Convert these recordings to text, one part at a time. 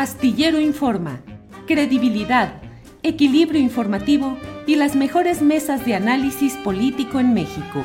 Astillero Informa, credibilidad, equilibrio informativo y las mejores mesas de análisis político en México.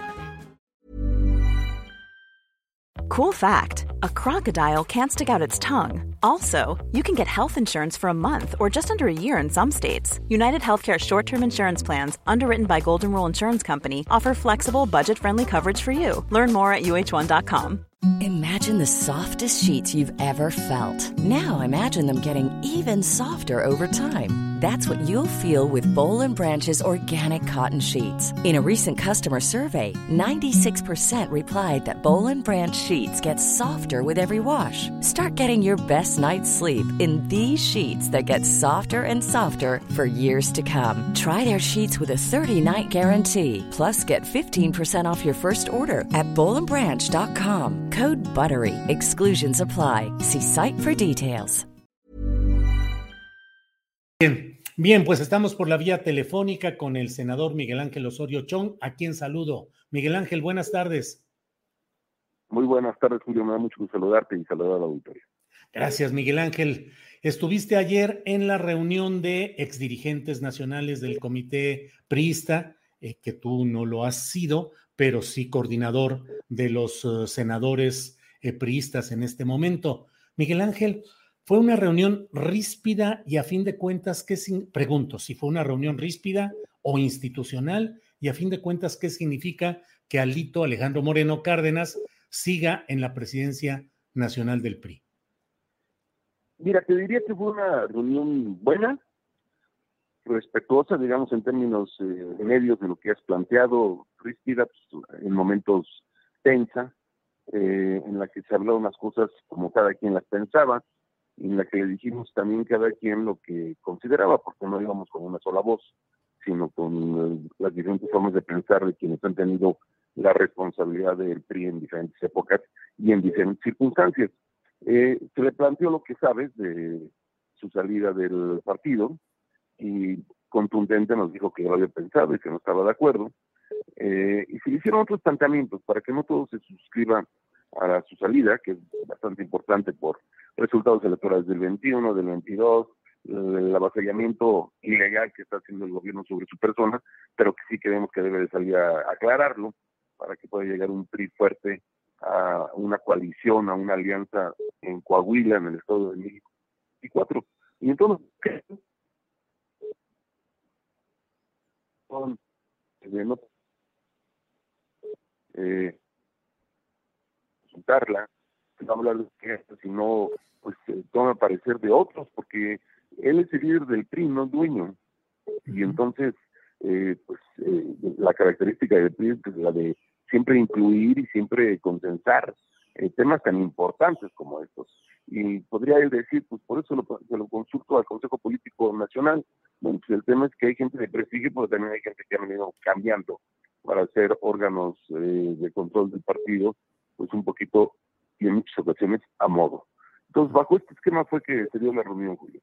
Cool fact a crocodile can't stick out its tongue. Also, you can get health insurance for a month or just under a year in some states. United Healthcare short term insurance plans, underwritten by Golden Rule Insurance Company, offer flexible, budget friendly coverage for you. Learn more at uh1.com. Imagine the softest sheets you've ever felt. Now imagine them getting even softer over time. That's what you'll feel with Bowl and Branch's organic cotton sheets. In a recent customer survey, 96% replied that Bowl and Branch sheets get softer with every wash. Start getting your best night's sleep in these sheets that get softer and softer for years to come. Try their sheets with a 30-night guarantee. Plus, get 15% off your first order at bowlandbranch.com. Code BUTTERY. Exclusions apply. See site for details. Bien, bien, pues estamos por la vía telefónica con el senador Miguel Ángel Osorio Chong, a quien saludo. Miguel Ángel, buenas tardes. Muy buenas tardes, Julio. Me da mucho gusto saludarte y saludar a la auditoría. Gracias, Miguel Ángel. Estuviste ayer en la reunión de exdirigentes nacionales del Comité Priista, eh, que tú no lo has sido, pero sí coordinador de los uh, senadores eh, priistas en este momento. Miguel Ángel, fue una reunión ríspida y a fin de cuentas, ¿qué pregunto si fue una reunión ríspida o institucional y a fin de cuentas, ¿qué significa que Alito Alejandro Moreno Cárdenas siga en la presidencia nacional del PRI? Mira, te diría que fue una reunión buena, respetuosa, digamos, en términos eh, medios de lo que has planteado, ríspida, pues, en momentos tensa, eh, en la que se habló unas cosas como cada quien las pensaba, en la que le dijimos también cada quien lo que consideraba, porque no íbamos con una sola voz, sino con eh, las diferentes formas de pensar de quienes han tenido la responsabilidad del PRI en diferentes épocas y en diferentes circunstancias. Eh, se le planteó lo que sabes de su salida del partido y contundente nos dijo que lo había pensado y que no estaba de acuerdo. Eh, y se hicieron otros planteamientos para que no todo se suscriba a su salida, que es bastante importante por resultados electorales del 21, del 22, el avasallamiento ilegal que está haciendo el gobierno sobre su persona, pero que sí creemos que debe de salir a aclararlo para que pueda llegar un PRI fuerte a una coalición, a una alianza en Coahuila, en el Estado de México. Y cuatro. Y entonces, ¿qué? Eh, consultarla, no hablar de esto, sino pues eh, toma parecer de otros, porque él es el líder del PRI, no es dueño. Y entonces, eh, pues eh, la característica del PRI es la de siempre incluir y siempre consensar eh, temas tan importantes como estos. Y podría él decir, pues por eso lo, se lo consulto al Consejo Político Nacional. Bueno, pues el tema es que hay gente de prestigio, pero también hay gente que ha venido cambiando para ser órganos de control del partido, pues un poquito y en muchas ocasiones a modo. Entonces, bajo este esquema fue que se dio la reunión, Julio.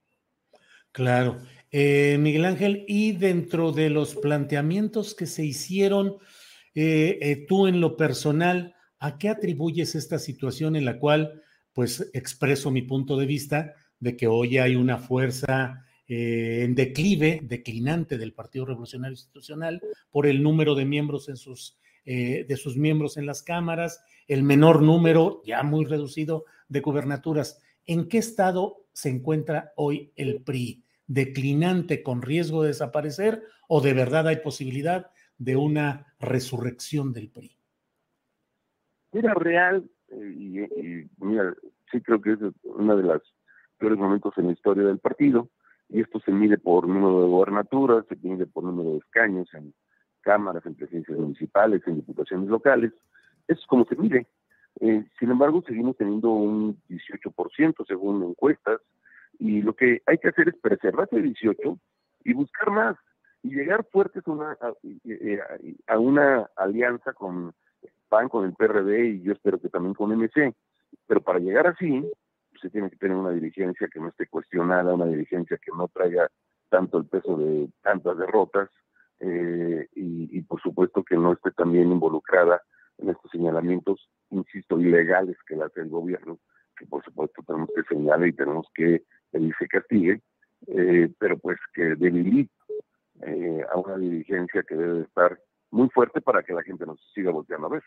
Claro. Eh, Miguel Ángel, y dentro de los planteamientos que se hicieron, eh, eh, tú en lo personal, ¿a qué atribuyes esta situación en la cual, pues, expreso mi punto de vista de que hoy hay una fuerza en declive, declinante del Partido Revolucionario Institucional por el número de miembros en sus, de sus miembros en las cámaras, el menor número, ya muy reducido, de gubernaturas. ¿En qué estado se encuentra hoy el PRI? ¿Declinante con riesgo de desaparecer o de verdad hay posibilidad de una resurrección del PRI? Era real, eh, y, mira, sí creo que es uno de los peores momentos en la historia del partido, y esto se mide por número de gobernaturas, se mide por número de escaños en cámaras, en presidencias municipales, en diputaciones locales, eso es como se mide. Eh, sin embargo, seguimos teniendo un 18% según encuestas y lo que hay que hacer es preservar ese 18 y buscar más y llegar fuertes una, a, una alianza con PAN, con el PRD y yo espero que también con MC. Pero para llegar así, se tiene que tener una dirigencia que no esté cuestionada, una dirigencia que no traiga tanto el peso de tantas derrotas eh, y, por supuesto que no esté también involucrada en estos señalamientos, insisto, ilegales que hace el gobierno, que por supuesto tenemos que señalar y tenemos que y se castigue, eh, pero pues que debilite eh, a una dirigencia que debe estar muy fuerte para que la gente nos siga volteando a ver.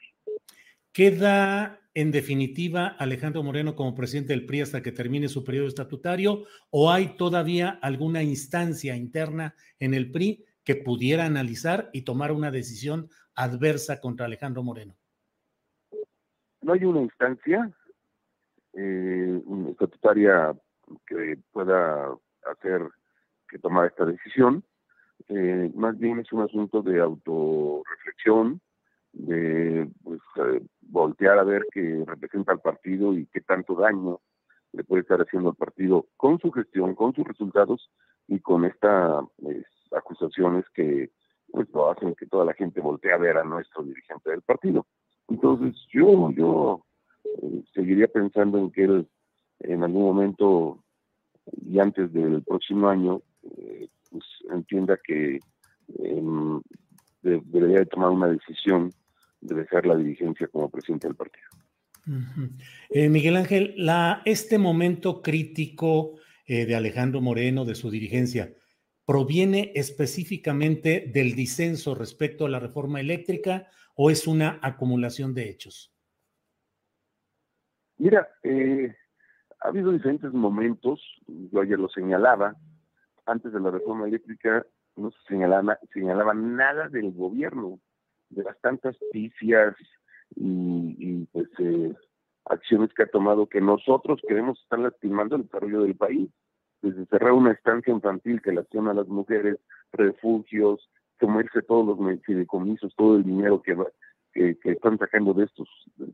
¿Queda en definitiva Alejandro Moreno como presidente del PRI hasta que termine su periodo estatutario o hay todavía alguna instancia interna en el PRI que pudiera analizar y tomar una decisión adversa contra Alejandro Moreno? No hay una instancia eh, estatutaria que pueda hacer que tomar esta decisión. Eh, más bien es un asunto de autorreflexión, de pues, eh, voltear a ver qué representa al partido y qué tanto daño le puede estar haciendo al partido con su gestión, con sus resultados y con estas acusaciones que pues lo hacen que toda la gente voltee a ver a nuestro dirigente del partido. Entonces yo yo eh, seguiría pensando en que él en algún momento y antes del próximo año que em, debería de tomar una decisión de dejar la dirigencia como presidente del partido. Eh, Miguel Ángel, la, este momento crítico eh, de Alejandro Moreno, de su dirigencia, ¿proviene específicamente del disenso respecto a la reforma eléctrica o es una acumulación de hechos? Mira, eh, ha habido diferentes momentos, yo ayer lo señalaba, antes de la reforma eléctrica no se señalaba, señalaba nada del gobierno, de las tantas pifias y, pues eh, acciones que ha tomado que nosotros queremos estar lastimando el desarrollo del país. Desde cerrar una estancia infantil que lastima a las mujeres, refugios, comerse todos los fideicomisos, todo el dinero que, que, están sacando de estos,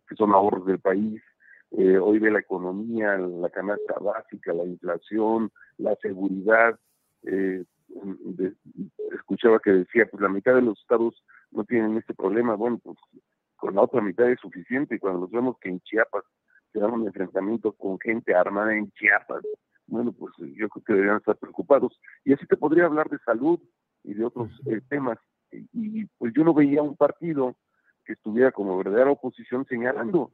que son ahorros del país. Eh, hoy ve la economía, la canasta básica, la inflación, la seguridad. Eh, escuchaba que decía, pues la mitad de los estados no tienen este problema, bueno, pues con la otra mitad es suficiente y cuando nos vemos que en Chiapas se dan un enfrentamiento con gente armada en Chiapas, bueno, pues yo creo que deberían estar preocupados. Y así te podría hablar de salud y de otros eh, temas. Y, pues yo no veía un partido que estuviera como verdadera oposición señalando.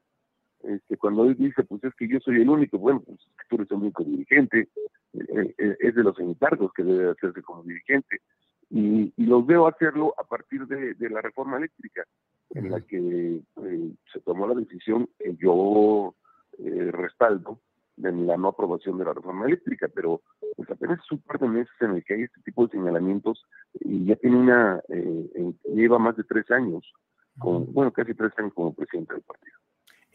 Este, cuando él dice, pues es que yo soy el único, bueno, pues tú eres el único dirigente, es de los encargos que debe hacerse como dirigente. Y, los veo hacerlo a partir de, la reforma eléctrica, en la que eh, se tomó la decisión que yo eh, respaldo de la no aprobación de la reforma eléctrica, pero pues apenas es un par de meses en el que hay este tipo de señalamientos y ya tiene una, eh, lleva más de tres años, con, bueno, casi tres años como presidente del partido.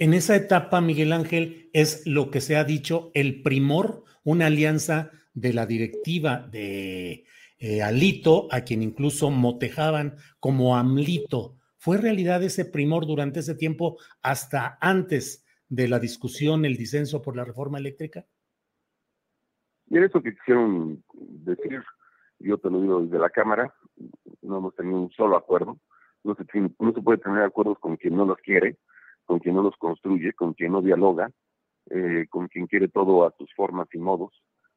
En esa etapa, Miguel Ángel, es lo que se ha dicho el primor, una alianza de la directiva de eh, Alito, a quien incluso motejaban como Amlito. ¿Fue realidad ese primor durante ese tiempo hasta antes de la discusión, el disenso por la reforma eléctrica? En eso que quisieron decir, yo te lo digo desde la Cámara, no hemos tenido un solo acuerdo. No se, no se puede tener acuerdos con quien no los quiere, con quien no los construye, con quien no dialoga, eh, con quien quiere todo a sus formas y modos.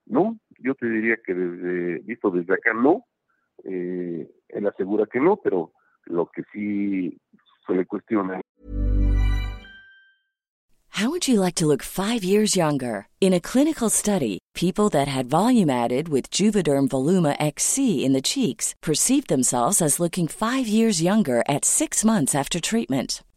No, yo te diría que desde, visto desde acá no, eh, él asegura que no, pero lo que sí se le cuestiona. How would you like to look five years younger? In a clinical study, people that had volume added with Juvederm Voluma XC in the cheeks perceived themselves as looking five years younger at six months after treatment.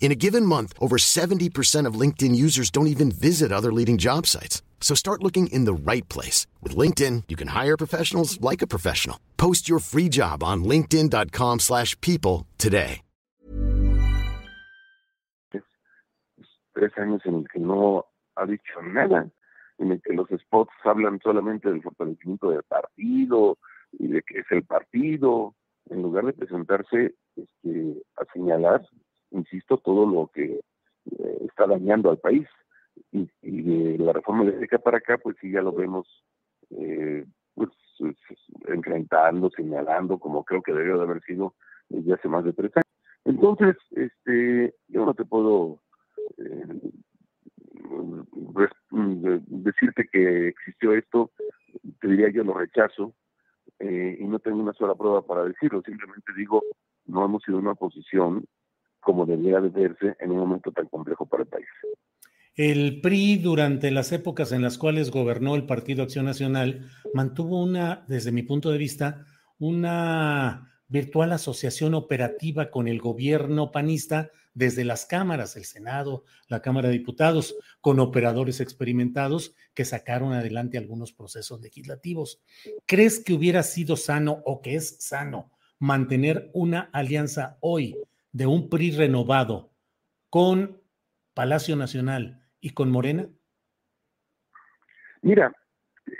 In a given month, over 70% of LinkedIn users don't even visit other leading job sites. So start looking in the right place. With LinkedIn, you can hire professionals like a professional. Post your free job on linkedin.com slash people today. Tres años en el que no ha dicho nada, en el que los spots hablan solamente del fortalecimiento del partido y de que es el partido, en lugar de presentarse este, a señalar insisto, todo lo que eh, está dañando al país. Y, de la reforma eléctrica para acá, pues sí, ya lo vemos eh, pues, enfrentando, señalando, como creo que debió de haber sido desde hace más de tres años. Entonces, este, yo no te puedo eh, decirte que existió esto, te diría yo lo rechazo, y no tengo una sola prueba para decirlo, simplemente digo, no hemos sido una posición como debiera de verse en un momento tan complejo para el país. El PRI, durante las épocas en las cuales gobernó el Partido Acción Nacional, mantuvo una, desde mi punto de vista, una virtual asociación operativa con el gobierno panista desde las cámaras, el Senado, la Cámara de Diputados, con operadores experimentados que sacaron adelante algunos procesos legislativos. ¿Crees que hubiera sido sano o que es sano mantener una alianza hoy de un PRI renovado con Palacio Nacional y con Morena? Mira,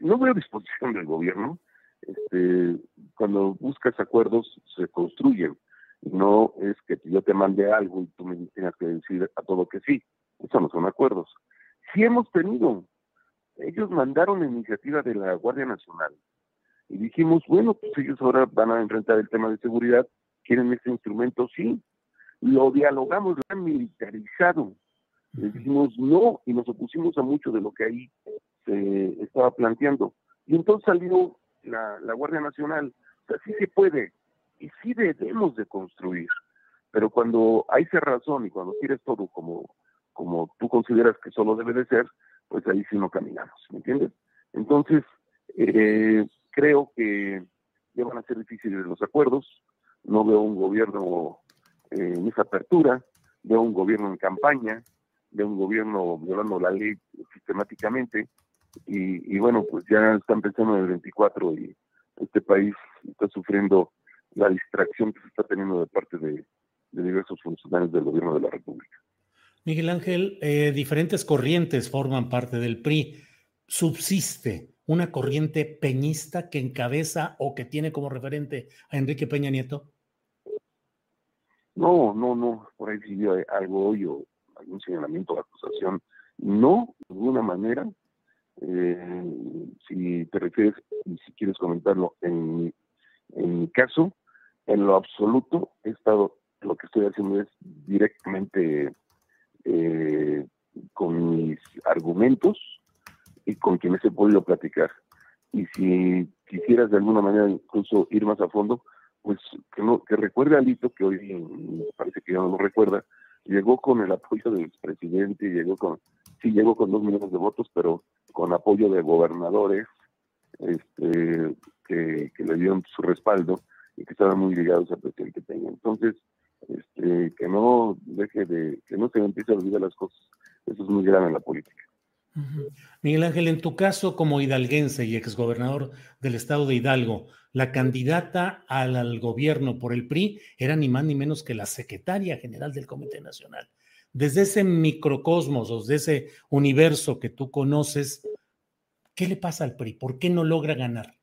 no veo disposición del gobierno. Este, cuando buscas acuerdos, se construyen. No es que yo te mande algo y tú me tengas que decir a todo que sí. Eso no son acuerdos. Sí hemos tenido. Ellos mandaron la iniciativa de la Guardia Nacional y dijimos, bueno, pues ellos ahora van a enfrentar el tema de seguridad. ¿Quieren este instrumento? Sí lo dialogamos, lo han militarizado. Le dijimos no y nos opusimos a mucho de lo que ahí se estaba planteando. Y entonces salió la, Guardia Nacional. O sea, sí se puede y sí debemos de construir. Pero cuando hay cerrazón y cuando quieres todo como, como tú consideras que solo debe de ser, pues ahí sí no caminamos, ¿me entiendes? Entonces, eh, creo que ya van a ser difíciles los acuerdos. No veo un gobierno en esa apertura, de un gobierno en campaña, de un gobierno violando la ley sistemáticamente, y, bueno, pues ya están pensando en el 24 y este país está sufriendo la distracción que se está teniendo de parte de, diversos funcionarios del gobierno de la República. Miguel Ángel, eh, diferentes corrientes forman parte del PRI. ¿Subsiste una corriente peñista que encabeza o que tiene como referente a Enrique Peña Nieto? No, no, no, por ahí si algo hoy o algún señalamiento o acusación. No, de ninguna manera. Eh, si te refieres y si quieres comentarlo en, mi caso, en lo absoluto he estado, lo que estoy haciendo es directamente eh, con mis argumentos y con quienes he podido platicar. Y si quisieras de alguna manera incluso ir más a fondo, pues que, no, que recuerde a Lito, que hoy parece que ya no lo recuerda, llegó con el apoyo del presidente, llegó con, sí llegó con dos millones de votos, pero con apoyo de gobernadores este, que, le dieron su respaldo y que estaban muy ligados al presidente Peña. Entonces, este, que no deje de, que no se empiece a olvidar las cosas. Eso es muy grave en la política. Miguel Ángel, en tu caso como hidalguense y exgobernador del estado de Hidalgo, la candidata al, gobierno por el PRI era ni más ni menos que la secretaria general del Comité Nacional. Desde ese microcosmos, desde ese universo que tú conoces, ¿qué le pasa al PRI? ¿Por qué no logra ganar?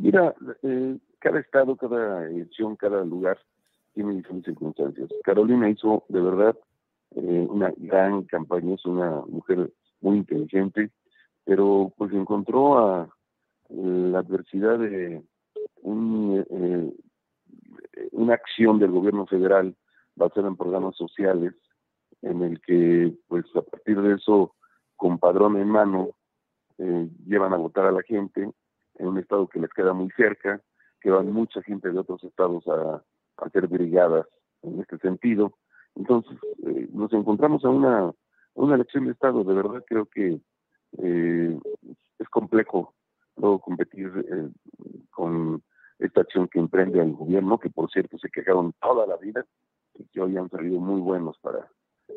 Mira, eh, cada estado, cada elección, cada lugar tiene diferentes circunstancias. Carolina hizo de verdad eh, una gran campaña, es una mujer muy inteligente, pero pues encontró a la adversidad de eh, una acción del gobierno federal basada en programas sociales, en el que pues a partir de eso, con padrón en mano, eh, llevan a votar a la gente en un estado que les queda muy cerca, que van mucha gente de otros estados a hacer brigadas en este sentido, entonces, eh, nos encontramos a una, una elección de Estado. De verdad creo que eh, es complejo luego competir eh, con esta acción que emprende el gobierno, que por cierto se quejaron toda la vida que hoy han salido muy buenos para,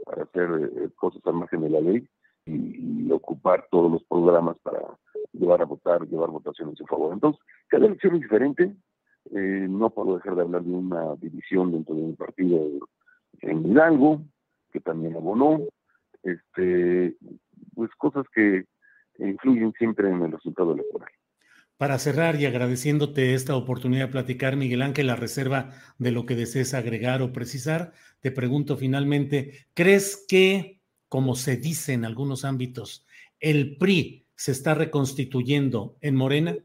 para hacer eh, cosas al margen de la ley y, ocupar todos los programas para llevar a votar, llevar votaciones en su favor. Entonces, cada elección es diferente. Eh, no puedo dejar de hablar de una división dentro de un partido en Hidalgo, que también abonó. Este, pues cosas que influyen siempre en el resultado electoral. Para cerrar y agradeciéndote esta oportunidad de platicar, Miguel Ángel, la reserva de lo que desees agregar o precisar, te pregunto finalmente, ¿crees que, como se dice en algunos ámbitos, el PRI se está reconstituyendo en Morena?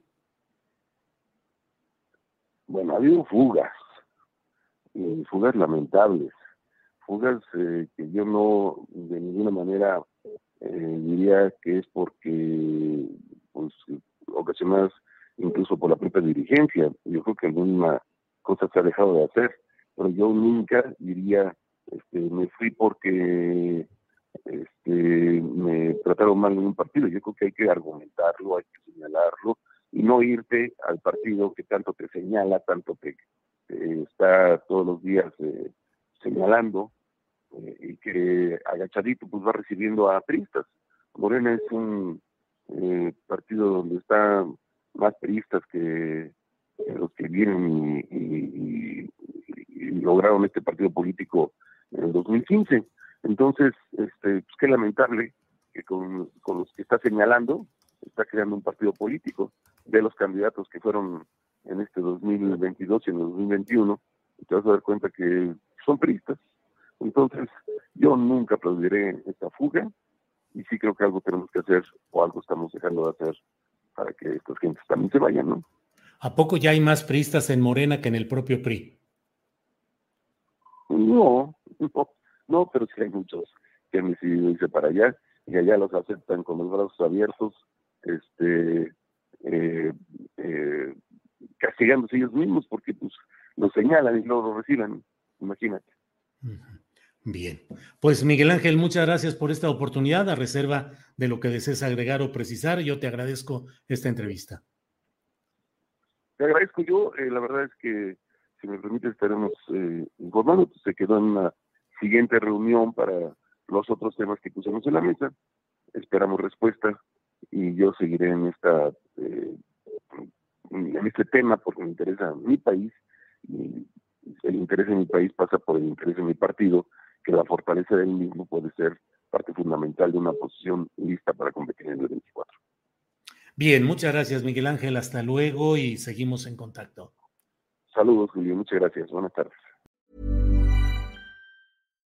Bueno, ha habido fugas, fugas lamentables, fugas eh, que yo no de ninguna manera eh, diría que es porque pues, ocasionadas incluso por la propia dirigencia. Yo creo que alguna cosa se ha dejado de hacer, pero yo nunca diría, este, me fui porque este, me trataron mal en un partido. Yo creo que hay que argumentarlo, hay que señalarlo y no irte al partido que tanto te señala, tanto te, está todos los días eh, señalando eh, y que agachadito pues va recibiendo a tristas. Morena es un eh, partido donde está más periodistas que, los que vienen y, lograron este partido político en el 2015. Entonces, este, pues qué lamentable que con, los que está señalando está creando un partido político de los candidatos que fueron en este 2022 y en el 2021, y te vas a dar cuenta que son periodistas. Entonces, yo nunca aplaudiré esta fuga, y sí creo que algo tenemos que hacer o algo estamos dejando de hacer para que estas gentes también se vayan, ¿no? ¿A poco ya hay más priistas en Morena que en el propio PRI? No, no, no pero sí hay muchos que han decidido irse para allá y allá los aceptan con los brazos abiertos, este, eh, eh, castigándose ellos mismos porque pues lo señalan y no lo reciban, imagínate. Bien, pues Miguel Ángel, muchas gracias por esta oportunidad. A reserva de lo que desees agregar o precisar, yo te agradezco esta entrevista. Te agradezco yo. Eh, la verdad es que, si me permite, estaremos eh, informando. Se quedó en una siguiente reunión para los otros temas que pusimos en la mesa. Esperamos respuesta y yo seguiré en esta eh, en este tema porque me interesa mi país el interés de mi país pasa por el interés de mi partido que la fortaleza del mismo puede ser parte fundamental de una posición lista para competir en el 24. Bien, muchas gracias Miguel Ángel, hasta luego y seguimos en contacto. Saludos Julio, muchas gracias, buenas tardes.